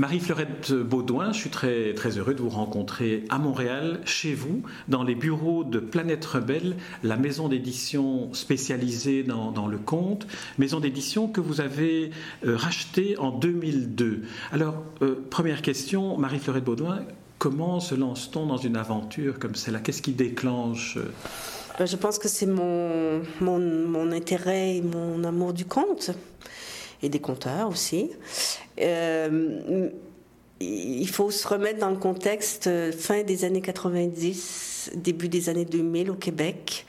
Marie-Fleurette Baudouin, je suis très, très heureux de vous rencontrer à Montréal, chez vous, dans les bureaux de Planète Rebelle, la maison d'édition spécialisée dans, le conte, maison d'édition que vous avez euh, rachetée en 2002. Alors, euh, première question, Marie-Fleurette Baudouin, comment se lance-t-on dans une aventure comme celle-là? Qu'est-ce qui déclenche euh, ben, Je pense que c'est mon, mon, mon intérêt et mon amour du conte et des compteurs aussi. Euh, il faut se remettre dans le contexte euh, fin des années 90, début des années 2000 au Québec.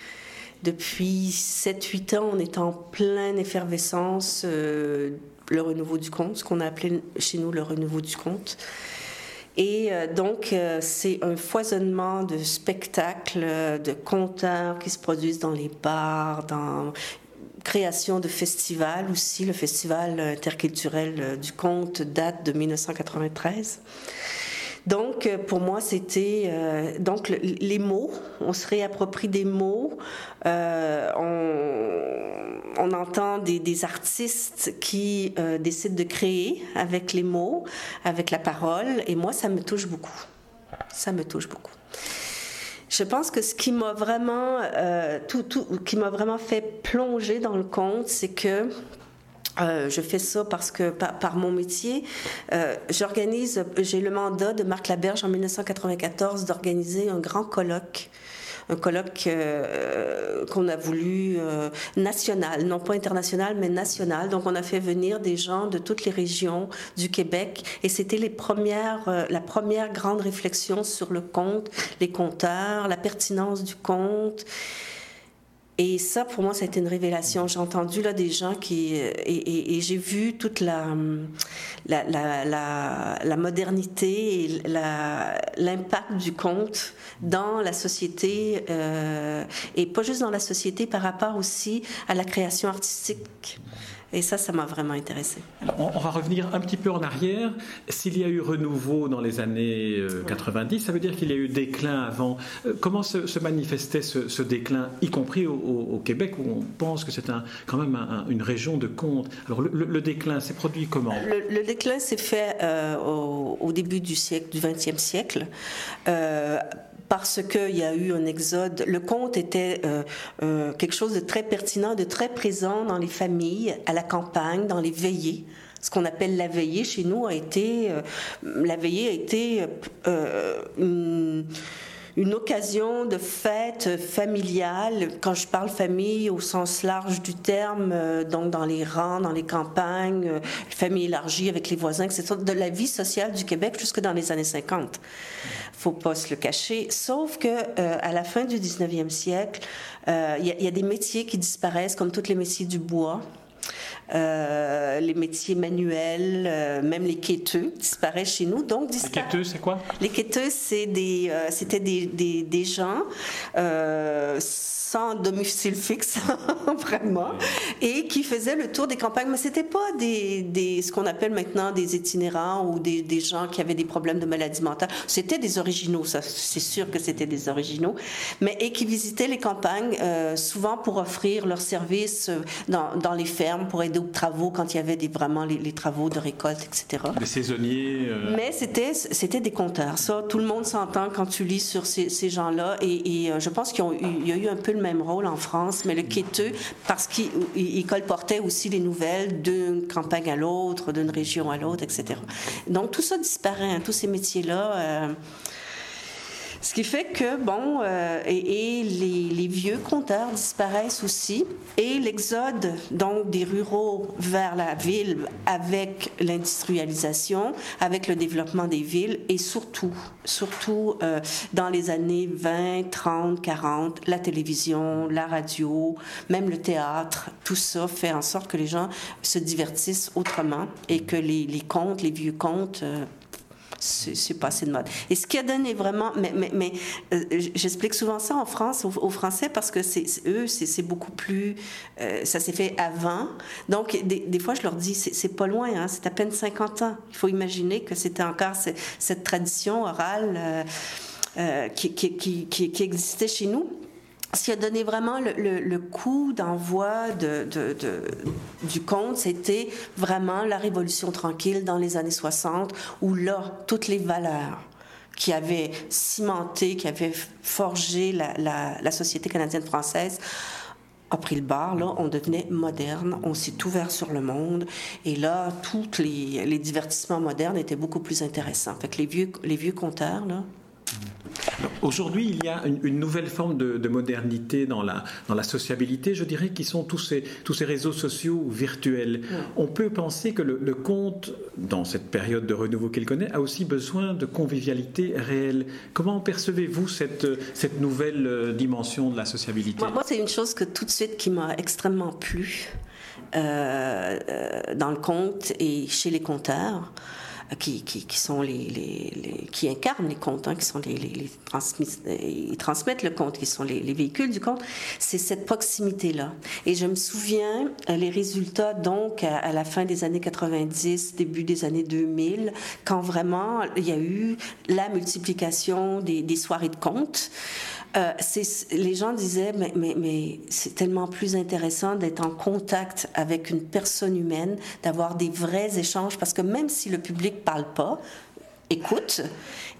Depuis 7-8 ans, on est en pleine effervescence, euh, le renouveau du conte, ce qu'on a appelé chez nous le renouveau du conte. Et donc, c'est un foisonnement de spectacles, de conteurs qui se produisent dans les bars, dans création de festivals aussi. Le festival interculturel euh, du conte date de 1993. Donc, euh, pour moi, c'était euh, donc les mots. On se réapproprie des mots. on, entend des, artistes qui décident de créer avec les mots, avec la parole. Et moi, ça me touche beaucoup. Ça me touche beaucoup. Je pense que ce qui m'a vraiment, euh, tout, tout, qui m'a vraiment fait plonger dans le conte, c'est que euh, je fais ça parce que par, mon métier, euh, j'organise, j'ai le mandat de Marc Laberge en 1994 d'organiser un grand colloque un colloque euh, qu'on a voulu euh, national, non pas international, mais national. Donc, on a fait venir des gens de toutes les régions du Québec et c'était les premières, euh, la première grande réflexion sur le conte, les compteurs, la pertinence du conte. Et ça, pour moi, ça a été une révélation. J'ai entendu là des gens qui... Et, j'ai vu toute la, la, la, la, modernité et l'impact du conte dans la société, euh, et pas juste dans la société, par rapport aussi à la création artistique. Et ça, ça m'a vraiment intéressé. On, va revenir un petit peu en arrière. S'il y a eu renouveau dans les années 90, euh, ça veut dire qu'il y a eu déclin avant. Euh, comment se, manifestait ce, déclin, y compris au, Québec, où on pense que c'est un, quand même une région de contes? Alors, le, déclin s'est produit comment? Le, déclin s'est fait euh, au, début du siècle, du XXe siècle parce qu'il y a eu un exode. Le conte était euh, euh, quelque chose de très pertinent, de très présent dans les familles, à la campagne, dans les veillées ce qu'on appelle la veillée chez nous a été euh, la veillée a été une une occasion de fête familiale. Quand je parle famille au sens large du terme, euh, donc dans les rangs, dans les campagnes, euh, famille élargie avec les voisins, etc., de la vie sociale du Québec jusque dans les années 50. Faut pas se le cacher. Sauf que euh, à la fin du 19e siècle, il y, y, a des métiers qui disparaissent, comme tous les métiers du bois. Euh, les métiers manuels, euh, même les quêteux disparaissent chez nous. Donc, les quêteux, c'est quoi? Les quêteux, des, euh, c'était des, des, des, gens sans domicile fixe, vraiment, et qui faisaient le tour des campagnes. Mais c'était pas des, des ce qu'on appelle maintenant des itinérants ou des, des, gens qui avaient des problèmes de maladie mentale. C'était des originaux, ça, c'est sûr que c'était des originaux, mais et qui visitaient les campagnes souvent pour offrir leurs services dans, dans les fermes, pour aider travaux quand il y avait des, vraiment les, travaux de récolte, etc. Des saisonniers. Euh. Mais c'était c'était des compteurs. Ça, tout le monde s'entend quand tu lis sur ces, ces gens-là. Et, euh, je pense qu'il y a eu un peu le même rôle en France, mais le quêteux, parce qu'il colportait aussi les nouvelles d'une campagne à l'autre, d'une région à l'autre, etc. Donc tout ça disparaît, hein, tous ces métiers-là. Euh, ce qui fait que, bon, euh, et, les, vieux compteurs disparaissent aussi, et l'exode, donc, des ruraux vers la ville avec l'industrialisation, avec le développement des villes, et surtout, surtout euh, dans les années 20, 30, 40, la télévision, la radio, même le théâtre, tout ça fait en sorte que les gens se divertissent autrement et que les, les contes, les vieux contes, euh, c'est passé de mode. Et ce qui a donné vraiment, mais, euh, j'explique souvent ça en France, aux, Français, parce que c'est eux, c'est beaucoup plus, euh, ça s'est fait avant. Donc, des, fois, je leur dis, c'est pas loin, hein, c'est à peine 50 ans. Il faut imaginer que c'était encore cette tradition orale euh, qui, existait chez nous. Ce qui a donné vraiment le, coup d'envoi de, du conte, c'était vraiment la Révolution tranquille dans les années 60, où là, toutes les valeurs qui avaient cimenté, qui avaient forgé la, société canadienne-française, a pris le bar, là, on devenait moderne, on s'est ouvert sur le monde, et là, tous les, divertissements modernes étaient beaucoup plus intéressants. Fait les vieux, les vieux compteurs, là, Aujourd'hui, il y a une, nouvelle forme de, modernité dans la, dans la sociabilité, je dirais, qui sont tous ces, tous ces réseaux sociaux virtuels. On peut penser que le, conte, dans cette période de renouveau qu'il connaît, a aussi besoin de convivialité réelle. Comment percevez-vous cette, cette nouvelle euh, dimension de la sociabilité? Moi, c'est une chose que tout de suite qui m'a extrêmement plu euh, euh, dans le conte et chez les conteurs qui, qui, qui sont les, les, qui incarnent les contes, hein, qui sont les, les, ils transmettent le conte, qui sont les, véhicules du conte, c'est cette proximité-là. Et je me souviens euh, les résultats donc à, la fin des années 90, début des années 2000, quand vraiment il y a eu la multiplication des, des soirées de contes. Euh, les gens disaient, mais, mais, mais c'est tellement plus intéressant d'être en contact avec une personne humaine, d'avoir des vrais échanges, parce que même si le public parle pas, écoute,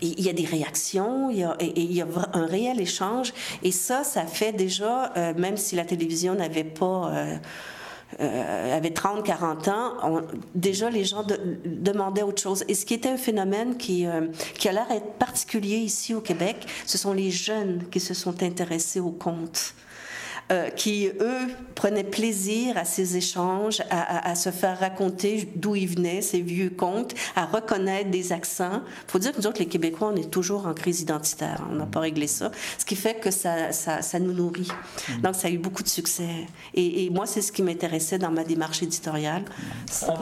il y a des réactions, il y a, un réel échange, et ça, ça fait déjà, euh, même si la télévision n'avait pas... Euh, euh, avait 30, 40 ans, déjà les gens demandaient autre chose. Et ce qui était un phénomène qui, euh, qui a l'air être particulier ici au Québec, ce sont les jeunes qui se sont intéressés au conte. Euh, qui, eux, prenaient plaisir à ces échanges, à, se faire raconter d'où ils venaient, ces vieux contes, à reconnaître des accents. Il faut dire que nous autres, les Québécois, on est toujours en crise identitaire. On n'a pas réglé ça. Ce qui fait que ça, ça, nous nourrit. Mm. Donc, ça a eu beaucoup de succès. Et, moi, c'est ce qui m'intéressait dans ma démarche éditoriale.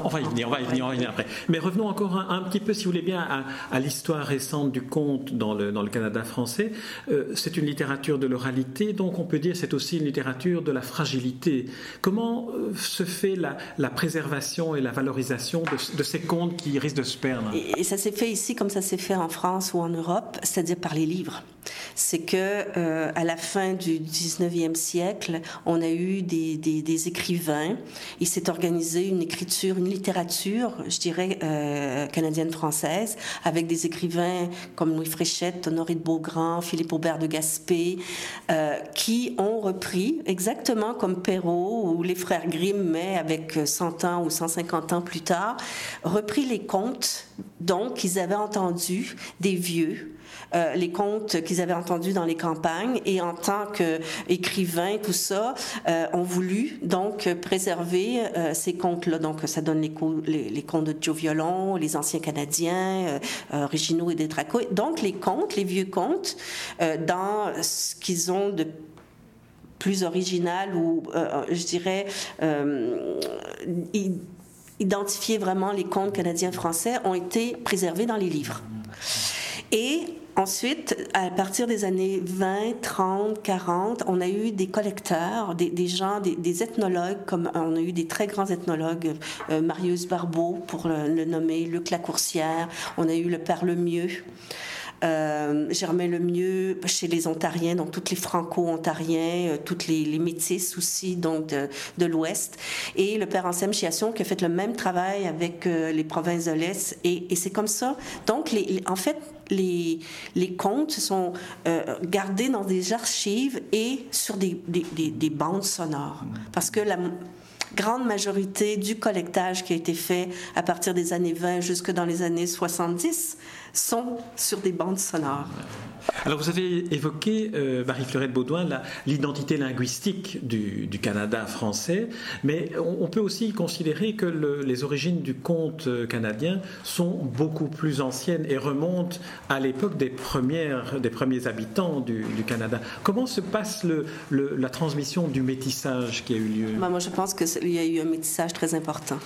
On, va y venir, on va y venir, on va y venir après. Mais revenons encore un, petit peu, si vous voulez bien, à, l'histoire récente du conte dans le, dans le Canada français. Euh, c'est une littérature de l'oralité, donc on peut dire c'est aussi une littérature de la fragilité. Comment euh, se fait la, préservation et la valorisation de, ces contes qui risquent de se perdre? Et, ça s'est fait ici comme ça s'est fait en France ou en Europe, c'est-à-dire par les livres. C'est que euh, à la fin du 19e siècle, on a eu des, écrivains. Il s'est organisé une écriture, une littérature, je dirais, euh, canadienne-française, avec des écrivains comme Louis Fréchette, Honoré de Beaugrand, Philippe Aubert de Gaspé, qui ont repris exactement comme Perrault ou les frères Grimm, mais avec 100 ans ou 150 ans plus tard, repris les contes, donc, qu'ils avaient entendus des vieux, euh, les contes qu'ils avaient entendus dans les campagnes et en tant qu'écrivains, tout ça, euh, ont voulu donc préserver euh, ces contes-là. Donc ça donne les, contes de Joe Violon, les anciens Canadiens, originaux et des Donc les contes, les vieux contes, dans ce qu'ils ont de plus original ou, je dirais, identifier vraiment les contes canadiens-français ont été préservés dans les livres. Et Ensuite, à partir des années 20, 30, 40, on a eu des collecteurs, des, gens, des, ethnologues, comme on a eu des très grands ethnologues, euh, Marius Barbeau, pour le, nommer, Luc Lacourcière, on a eu le Père Lemieux. Euh, Germain Lemieux chez les Ontariens, donc toutes les Franco-Ontariens, euh, toutes les, les, aussi donc de, l'Ouest, et le père Anselme Chiasson qui a fait le même travail avec euh, les provinces de l'Est, et, c'est comme ça. Donc, en fait, les, les contes sont euh, gardés dans des archives et sur des, des bandes sonores, parce que la grande majorité du collectage qui a été fait à partir des années 20 jusque dans les années 70 sont sur des bandes sonores. Alors vous avez évoqué, euh, Marie-Fleurette Baudouin, l'identité linguistique du, Canada français, mais on, peut aussi considérer que les origines du conte canadien sont beaucoup plus anciennes et remontent à l'époque des, des premiers habitants du, Canada. Comment se passe la transmission du métissage qui a eu lieu? Ben, Moi, je pense qu'il y a eu un métissage très important.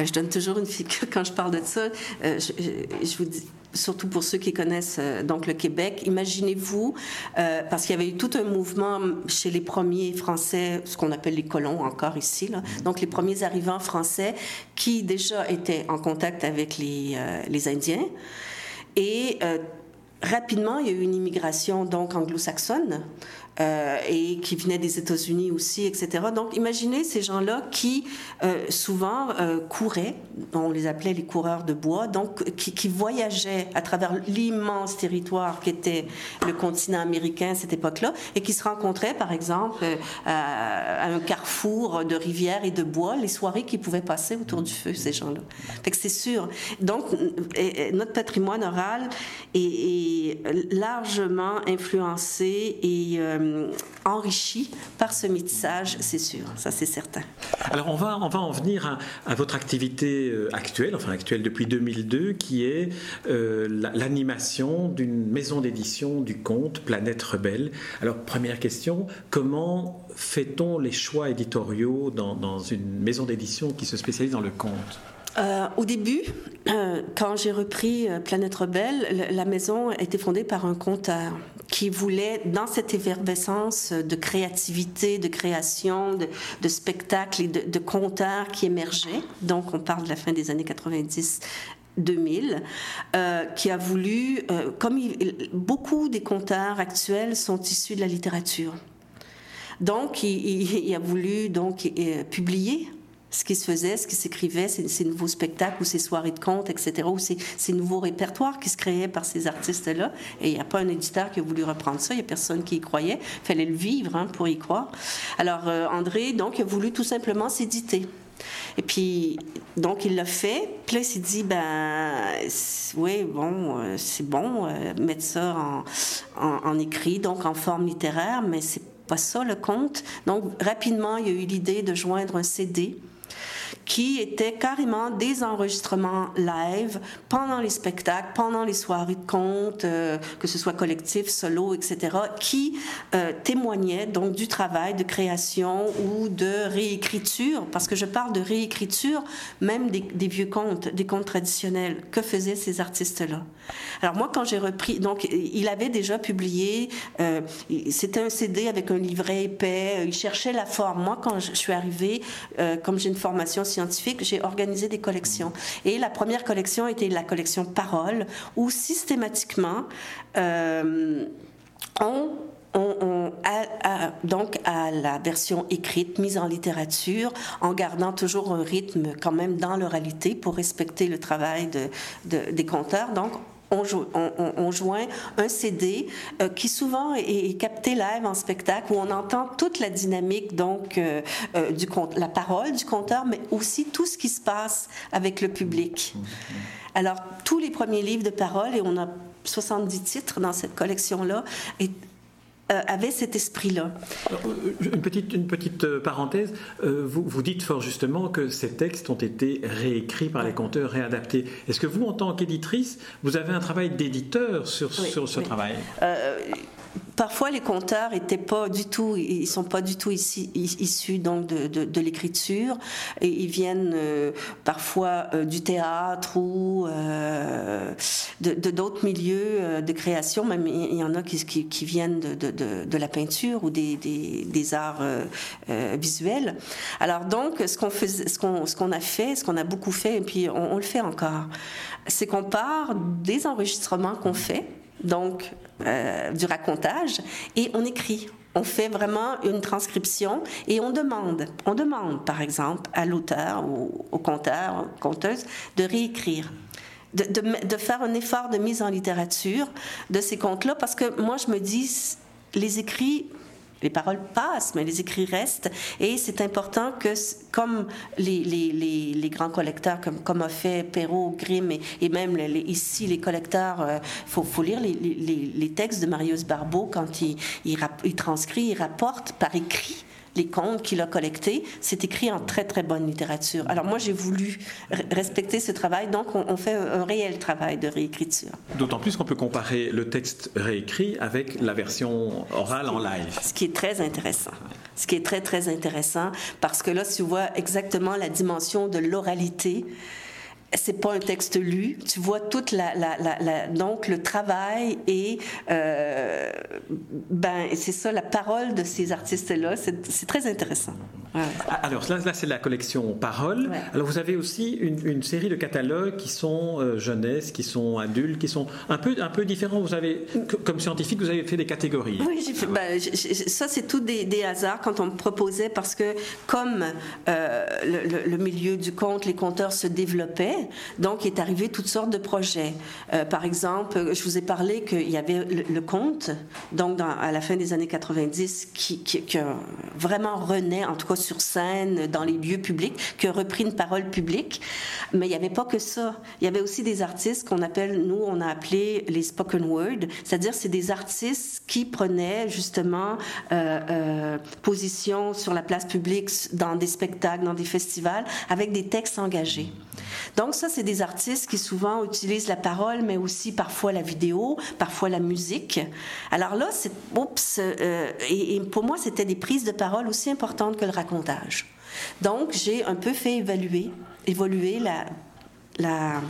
Euh, je donne toujours une figure quand je parle de ça. Euh, je, vous dis, surtout pour ceux qui connaissent euh, donc le Québec, imaginez-vous, parce qu'il y avait eu tout un mouvement chez les premiers Français, ce qu'on appelle les colons encore ici, là, donc les premiers arrivants français qui déjà étaient en contact avec les, les Indiens. Et rapidement, il y a eu une immigration donc anglo-saxonne euh, et qui venaient des États-Unis aussi, etc. Donc, imaginez ces gens-là qui euh, souvent euh, couraient, on les appelait les coureurs de bois, donc qui, voyageaient à travers l'immense territoire qu'était le continent américain à cette époque-là et qui se rencontraient, par exemple, à, à, un carrefour de rivières et de bois, les soirées qu'ils pouvaient passer autour du feu, ces gens-là. Fait que c'est sûr. Donc, notre patrimoine oral est, est largement influencé et euh, enrichi par ce métissage, c'est sûr, ça c'est certain. Alors on va, en venir à, votre activité euh, actuelle, enfin actuelle depuis 2002, qui est euh, l'animation d'une maison d'édition du conte Planète Rebelle. Alors première question, comment fait-on les choix éditoriaux dans une maison d'édition qui se spécialise dans le conte? Euh, au début, quand j'ai repris euh, Planète Rebelle, la maison a été fondée par un conteur qui voulait, dans cette effervescence de créativité, de création, de, de spectacles et de, de qui émergeaient, donc on parle de la fin des années 90, 2000, euh, qui a voulu, comme beaucoup des conteurs actuels sont issus de la littérature, donc il, il, il a voulu donc publier ce qui se faisait, ce qui s'écrivait, ces, nouveaux spectacles ou ces soirées de contes, etc., ou ces, nouveaux répertoires qui se créaient par ces artistes-là. Et il n'y a pas un éditeur qui a voulu reprendre ça, il n'y a personne qui y croyait. Il fallait le vivre hein, pour y croire. Alors, euh, André, donc, a voulu tout simplement s'éditer. Et puis, donc, il l'a fait. Puis il s'est dit, ben, oui, bon, euh, c'est bon, euh, mettre ça en, en, écrit, donc en forme littéraire, mais c'est pas ça le conte. Donc, rapidement, il y a eu l'idée de joindre un CD qui étaient carrément des enregistrements live pendant les spectacles, pendant les soirées de contes, euh, que ce soit collectif, solo, etc., qui euh, témoignaient donc du travail de création ou de réécriture, parce que je parle de réécriture même des, vieux contes, des contes traditionnels. Que faisaient ces artistes-là? Alors moi, quand j'ai repris, donc il avait déjà publié, euh, c'était un CD avec un livret épais, il cherchait la forme. Moi, quand je suis arrivée, comme j'ai une formation scientifique, j'ai organisé des collections. Et la première collection était la collection Parole, où systématiquement, euh, on on, donc à la version écrite, mise en littérature, en gardant toujours un rythme quand même dans l'oralité pour respecter le travail de, de, des conteurs. Donc, on, joint un CD euh, qui souvent est, capté live en spectacle où on entend toute la dynamique donc euh, euh, la parole du conteur, mais aussi tout ce qui se passe avec le public. Alors tous les premiers livres de parole et on a 70 titres dans cette collection là avait cet esprit-là. Euh, une petite, une petite euh, parenthèse, vous, vous dites fort justement que ces textes ont été réécrits par les conteurs, réadaptés. Est-ce que vous, en tant qu'éditrice, vous avez un travail d'éditeur sur, oui, sur ce oui. travail? euh, parfois les conteurs étaient pas du tout, ils sont pas du tout issus donc de, l'écriture ils viennent euh, parfois euh, du théâtre ou euh, de d'autres milieux de création. Même il y en a qui, viennent de, la peinture ou des, arts visuels. Alors donc ce qu'on a fait, ce qu'on a beaucoup fait et puis on le fait encore, c'est qu'on part des enregistrements qu'on fait donc euh, du racontage, et on écrit. On fait vraiment une transcription et on demande, on demande par exemple à l'auteur ou au conteur, conteuse de réécrire. De, de, de, faire un effort de mise en littérature de ces contes-là, parce que moi, je me dis, les écrits les paroles passent, mais les écrits restent. Et c'est important que, comme les, grands collecteurs, comme, a fait Perrault, Grimm et, même ici les collecteurs, il euh, faut, lire les, textes de Marius Barbeau quand il, il transcrit, il rapporte par écrit les contes qu'il a collectés, c'est écrit en très très bonne littérature. Alors moi j'ai voulu respecter ce travail, donc on, on, fait un réel travail de réécriture. D'autant plus qu'on peut comparer le texte réécrit avec la version orale en live. Ce qui est très intéressant. Ce qui est très très intéressant parce que là tu vois exactement la dimension de l'oralité c'est pas un texte lu. Tu vois toute la, la, la, la donc le travail et euh, ben c'est ça la parole de ces artistes là. C'est très intéressant. Alors là, là c'est la collection Parole. Alors vous avez aussi une, série de catalogues qui sont euh, jeunesse, qui sont adultes, qui sont un peu, un peu différents. Vous avez, comme scientifique, vous avez fait des catégories. Oui, fait, ben, ça c'est tout des, hasards quand on me proposait parce que comme euh, le, milieu du conte, les conteurs se développaient, donc il est arrivé toutes sortes de projets. Euh, par exemple, je vous ai parlé qu'il y avait le, conte, donc à la fin des années 90, qui, vraiment renaît, en tout cas sur scène, dans les lieux publics, qui a repris une parole publique. Mais il n'y avait pas que ça. Il y avait aussi des artistes qu'on appelle, nous, on a appelé les spoken word, c'est-à-dire c'est des artistes qui prenaient justement euh, euh, position sur la place publique, dans des spectacles, dans des festivals, avec des textes engagés. Donc ça, c'est des artistes qui souvent utilisent la parole, mais aussi parfois la vidéo, parfois la musique. Alors là, c'est oups, euh, et, et, pour moi, c'était des prises de parole aussi importantes que le racontage. Donc j'ai un peu fait évaluer, évoluer la la,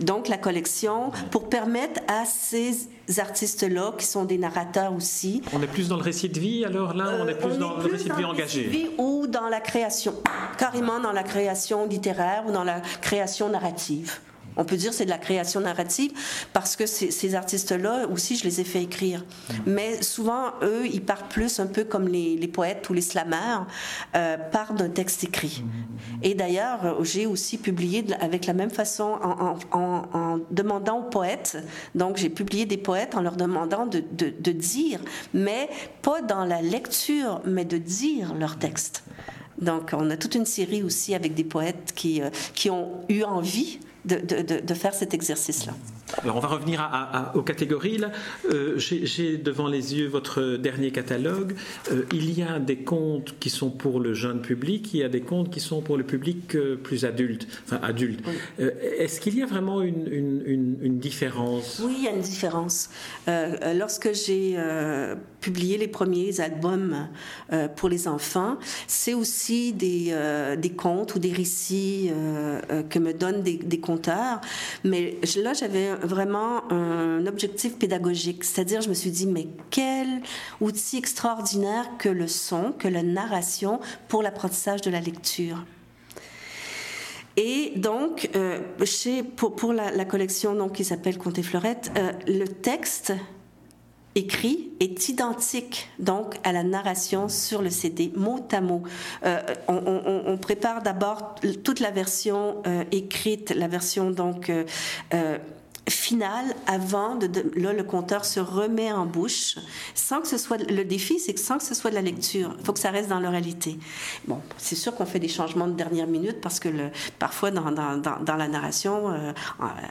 donc la collection pour permettre à ces artistes-là, qui sont des narrateurs aussi. On est plus dans le récit de vie, alors là, on est plus euh, dans le récit de vie engagé. Vie ou dans la création, carrément dans la création littéraire ou dans la création narrative. On peut dire c'est de la création narrative parce que ces, artistes-là aussi, je les ai fait écrire. Mm. Mais souvent, eux, ils partent plus un peu comme les, poètes ou les slameurs, euh, partent d'un texte écrit. Mm. Et d'ailleurs, j'ai aussi publié avec la même façon en, demandant aux poètes, donc j'ai publié des poètes en leur demandant de, de dire, mais pas dans la lecture, mais de dire leur texte. Donc, on a toute une série aussi avec des poètes qui, euh, qui ont eu envie de, faire cet exercice-là. Alors on va revenir aux catégories. Là. Euh, j'ai devant les yeux votre dernier catalogue. Euh, il y a des contes qui sont pour le jeune public, il y a des contes qui sont pour le public euh, plus adulte. Enfin, adulte. Est-ce qu'il y a vraiment une, différence? Oui, il y a une différence. lorsque j'ai publié les premiers albums pour les enfants, c'est aussi des, des contes ou des récits que me donnent des, des conteurs. Mais là, j'avais vraiment un objectif pédagogique. C'est-à-dire, je me suis dit, mais quel outil extraordinaire que le son, que la narration pour l'apprentissage de la lecture. Et donc, euh, pour, la, collection donc, qui s'appelle Conte et Fleurette, euh, le texte écrit est identique donc à la narration sur le CD, mot à mot. Euh, on, prépare d'abord toute la version écrite, la version donc finale avant de, là le compteur se remet en bouche. Sans que ce soit le défi c'est que sans que ce soit de la lecture faut que ça reste dans l'oralité. Bon c'est sûr qu'on fait des changements de dernière minute parce que le, parfois dans, dans, dans, la narration euh,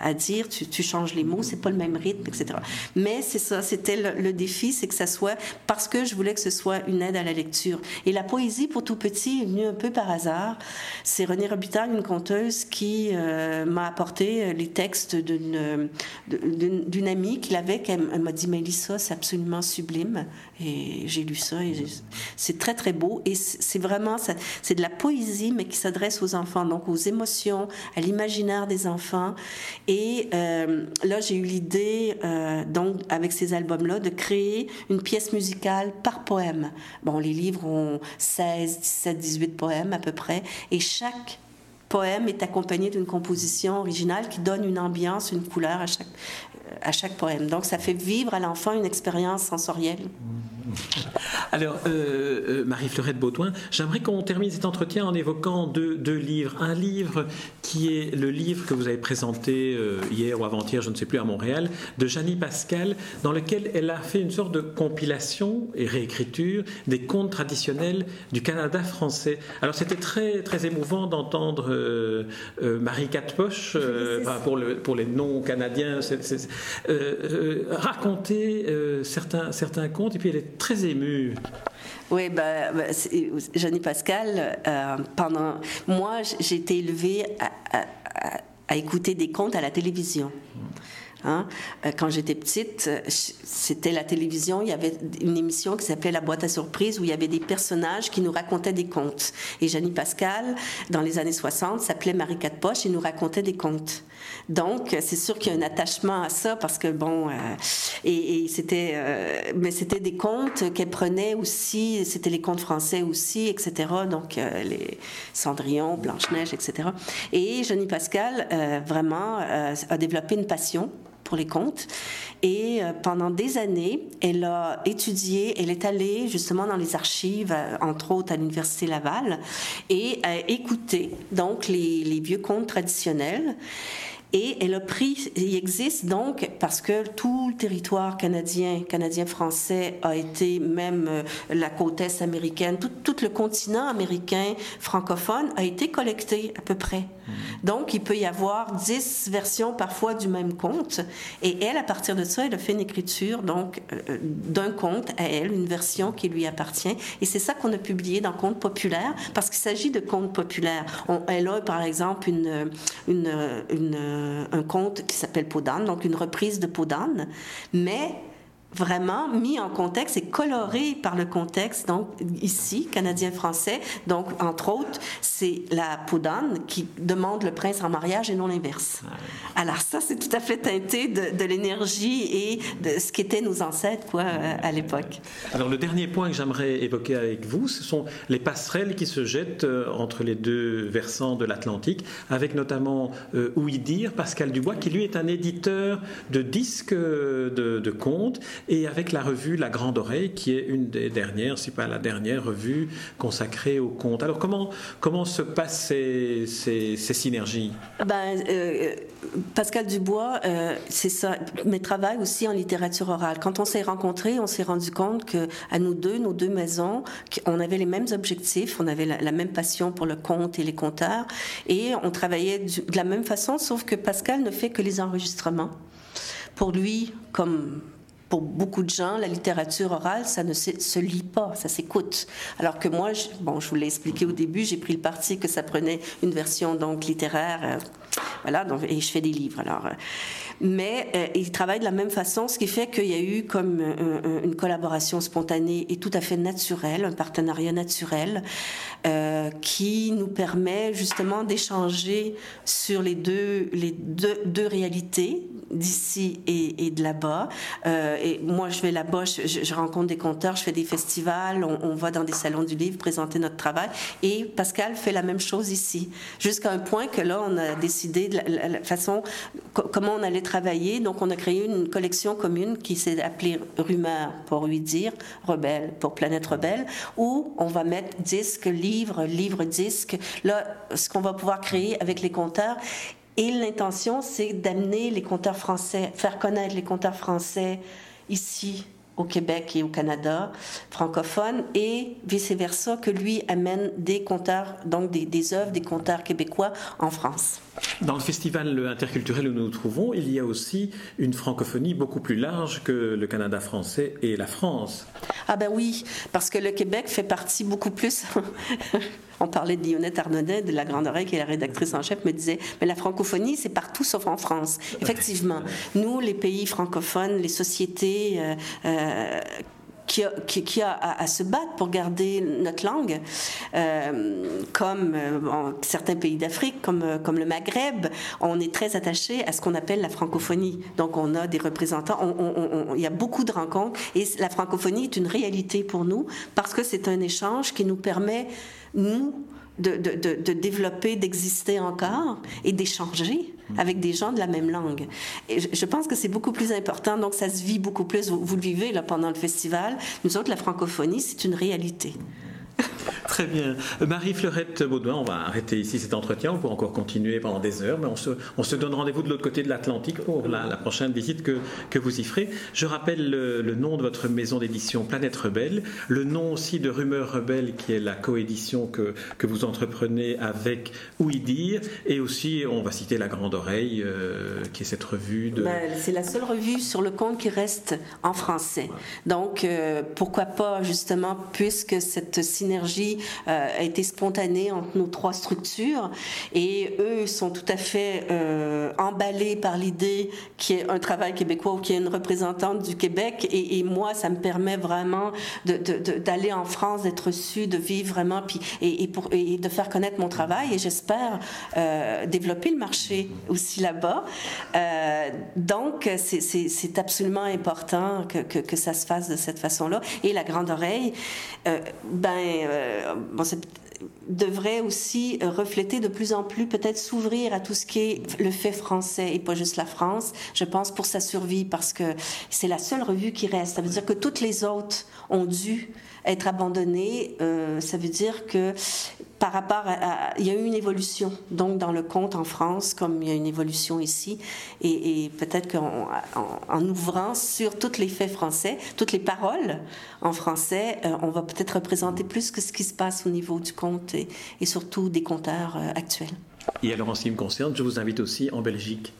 à dire tu, tu, changes les mots c'est pas le même rythme etc mais c'est ça c'était le, défi c'est que ça soit parce que je voulais que ce soit une aide à la lecture. Et la poésie pour tout petit est venue un peu par hasard. C'est Renée Robitaille une conteuse qui euh, m'a apporté les textes d'une d'une amie qu'il avait, elle m'a dit, Mélissa, c'est absolument sublime. Et j'ai lu ça et c'est très, très beau. Et c'est vraiment, c'est de la poésie, mais qui s'adresse aux enfants, donc aux émotions, à l'imaginaire des enfants. Et euh, là, j'ai eu l'idée, euh, donc, avec ces albums-là, de créer une pièce musicale par poème. Bon, les livres ont 16, 17, 18 poèmes à peu près. Et chaque poème est accompagné d'une composition originale qui donne une ambiance, une couleur à chaque, poème. Donc ça fait vivre à l'enfant une expérience sensorielle. Alors, euh, euh, Marie-Fleurette Baudouin, j'aimerais qu'on termine cet entretien en évoquant deux, deux, livres. Un livre qui est le livre que vous avez présenté euh, hier ou avant-hier, je ne sais plus, à Montréal, de Janie Pascal, dans lequel elle a fait une sorte de compilation et réécriture des contes traditionnels du Canada français. Alors, c'était très, très émouvant d'entendre Marie Catpoche, pour, le, pour les non-canadiens, raconter certains, certains contes, et puis elle est très émue. Oui, bah, Pascal, euh, pendant. Moi, j'ai été élevée à, écouter des contes à la télévision. Hein. Euh, quand j'étais petite, euh, c'était la télévision, il y avait une émission qui s'appelait La boîte à surprise où il y avait des personnages qui nous racontaient des contes. Et Janie Pascal, dans les années 60, s'appelait Marie Quatre Poches et nous racontait des contes. Donc, c'est sûr qu'il y a un attachement à ça parce que bon, euh, et, c'était, mais c'était des contes qu'elle prenait aussi, c'était les contes français aussi, etc. Donc, les Cendrillon, Blanche-Neige, etc. Et Janie Pascal, vraiment, a développé une passion pour les contes. Et euh, pendant des années, elle a étudié, elle est allée justement dans les archives, euh, entre autres à l'Université Laval, et a écouté donc les, les vieux contes traditionnels. Et elle a pris, il existe donc, parce que tout le territoire canadien, canadien-français a été, même euh, la côte est américaine, tout, tout, le continent américain francophone a été collecté à peu près. Donc, il peut y avoir dix versions parfois du même conte. Et elle, à partir de ça, elle a fait une écriture, donc, euh, euh, d'un conte à elle, une version qui lui appartient. Et c'est ça qu'on a publié dans Conte populaire, parce qu'il s'agit de contes populaires. elle a, par exemple, une un conte qui s'appelle Podane, donc une reprise de Podane, mais vraiment mis en contexte et coloré par le contexte, donc ici, canadien-français. Donc, entre autres, c'est la Poudane qui demande le prince en mariage et non l'inverse. Alors ça, c'est tout à fait teinté de, l'énergie et de ce qu'étaient nos ancêtres quoi, à l'époque. Alors, le dernier point que j'aimerais évoquer avec vous, ce sont les passerelles qui se jettent euh, entre les deux versants de l'Atlantique, avec notamment euh, Ouidir, Pascal Dubois, qui lui est un éditeur de disques euh, de, de contes et avec la revue La Grande Oreille, qui est une des dernières, si pas la dernière revue consacrée au conte. Alors comment, comment se passent ces, ces, synergies? Ben, euh, Pascal Dubois, euh, c'est ça, mais travaille aussi en littérature orale. Quand on s'est rencontrés, on s'est rendu compte que à nous deux, nos deux maisons, on avait les mêmes objectifs, on avait la, même passion pour le conte et les conteurs, et on travaillait de la même façon, sauf que Pascal ne fait que les enregistrements. Pour lui, comme pour beaucoup de gens, la littérature orale, ça ne se, lit pas, ça s'écoute. Alors que moi, je, bon, je vous l'ai expliqué au début, j'ai pris le parti que ça prenait une version donc littéraire, euh, voilà, et je fais des livres. Alors, euh, mais euh, ils travaillent de la même façon, ce qui fait qu'il y a eu comme une collaboration spontanée et tout à fait naturelle, un partenariat naturel qui nous permet justement d'échanger sur les deux les deux, deux réalités d'ici et, de là-bas. Euh, et moi, je vais là-bas, je, rencontre des conteurs, je fais des festivals, on, va dans des salons du livre présenter notre travail. Et Pascal fait la même chose ici. Jusqu'à un point que là, on a décidé de la, façon, comment on allait Donc, on a créé une collection commune qui s'est appelée Rumeur pour lui dire, Rebelle pour Planète Rebelle, où on va mettre disque, livre, livre, disque. Là, ce qu'on va pouvoir créer avec les conteurs et l'intention, c'est d'amener les compteurs français, faire connaître les compteurs français ici au Québec et au Canada francophones et vice-versa que lui amène des compteurs, donc des, des œuvres des compteurs québécois en France. Dans le festival interculturel où nous nous trouvons, il y a aussi une francophonie beaucoup plus large que le Canada français et la France. Ah ben oui, parce que le Québec fait partie beaucoup plus. On parlait de Lionette Arnonnet de La Grande Oreille, qui est la rédactrice en chef, me disait, mais la francophonie, c'est partout sauf en France. Effectivement, nous, les pays francophones, les sociétés euh, euh, qui qui, a à, se battre pour garder notre langue, euh, comme euh, certains pays d'Afrique, comme, comme le Maghreb, on est très attaché à ce qu'on appelle la francophonie. Donc on a des représentants, il y a beaucoup de rencontres, et la francophonie est une réalité pour nous parce que c'est un échange qui nous permet, nous, de, de, de, développer, d'exister encore et d'échanger avec des gens de la même langue. Et je, pense que c'est beaucoup plus important, donc ça se vit beaucoup plus. Vous, vous le vivez là pendant le festival. Nous autres, la francophonie, c'est une réalité. Très bien. Marie-Fleurette Baudouin, on va arrêter ici cet entretien. On pourra encore continuer pendant des heures, mais on se, on se donne rendez-vous de l'autre côté de l'Atlantique pour la, prochaine visite que, que vous y ferez. Je rappelle le, nom de votre maison d'édition Planète Rebelle, le nom aussi de Rumeur Rebelle, qui est la coédition que, que vous entreprenez avec Ouidir, et aussi, on va citer La Grande Oreille, euh, qui est cette revue de... Ben, c'est la seule revue sur le compte qui reste en français. Donc, euh, pourquoi pas, justement, puisque cette cinéma synergie a été spontanée entre nos trois structures et eux sont tout à fait emballés par l'idée qu'il y ait un travail québécois ou qu'il y ait une représentante du Québec et, moi, ça me permet vraiment d'aller en France, d'être reçue, de vivre vraiment puis, et, pour, et de faire connaître mon travail et j'espère développer le marché aussi là-bas. donc, c'est absolument important que, que, ça se fasse de cette façon-là. Et la grande oreille, euh, ben, euh, bon, devrait aussi refléter de plus en plus, peut-être s'ouvrir à tout ce qui est le fait français et pas juste la France, je pense, pour sa survie, parce que c'est la seule revue qui reste. Ça veut dire que toutes les autres ont dû être abandonnées. Euh, ça veut dire que par rapport à, Il y a eu une évolution, donc, dans le conte en France, comme il y a une évolution ici. Et, peut-être qu'en en, ouvrant sur tous les faits français, toutes les paroles en français, euh, on va peut-être représenter plus que ce qui se passe au niveau du conte et, surtout des conteurs euh, actuels. Et alors, en ce qui me concerne, je vous invite aussi en Belgique.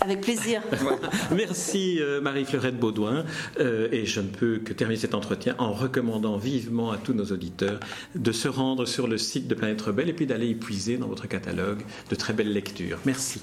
Avec plaisir. Merci euh, Marie-Fleurette Baudouin. Euh, et je ne peux que terminer cet entretien en recommandant vivement à tous nos auditeurs de se rendre sur le site de Planète Rebelle et puis d'aller y puiser dans votre catalogue de très belles lectures. Merci.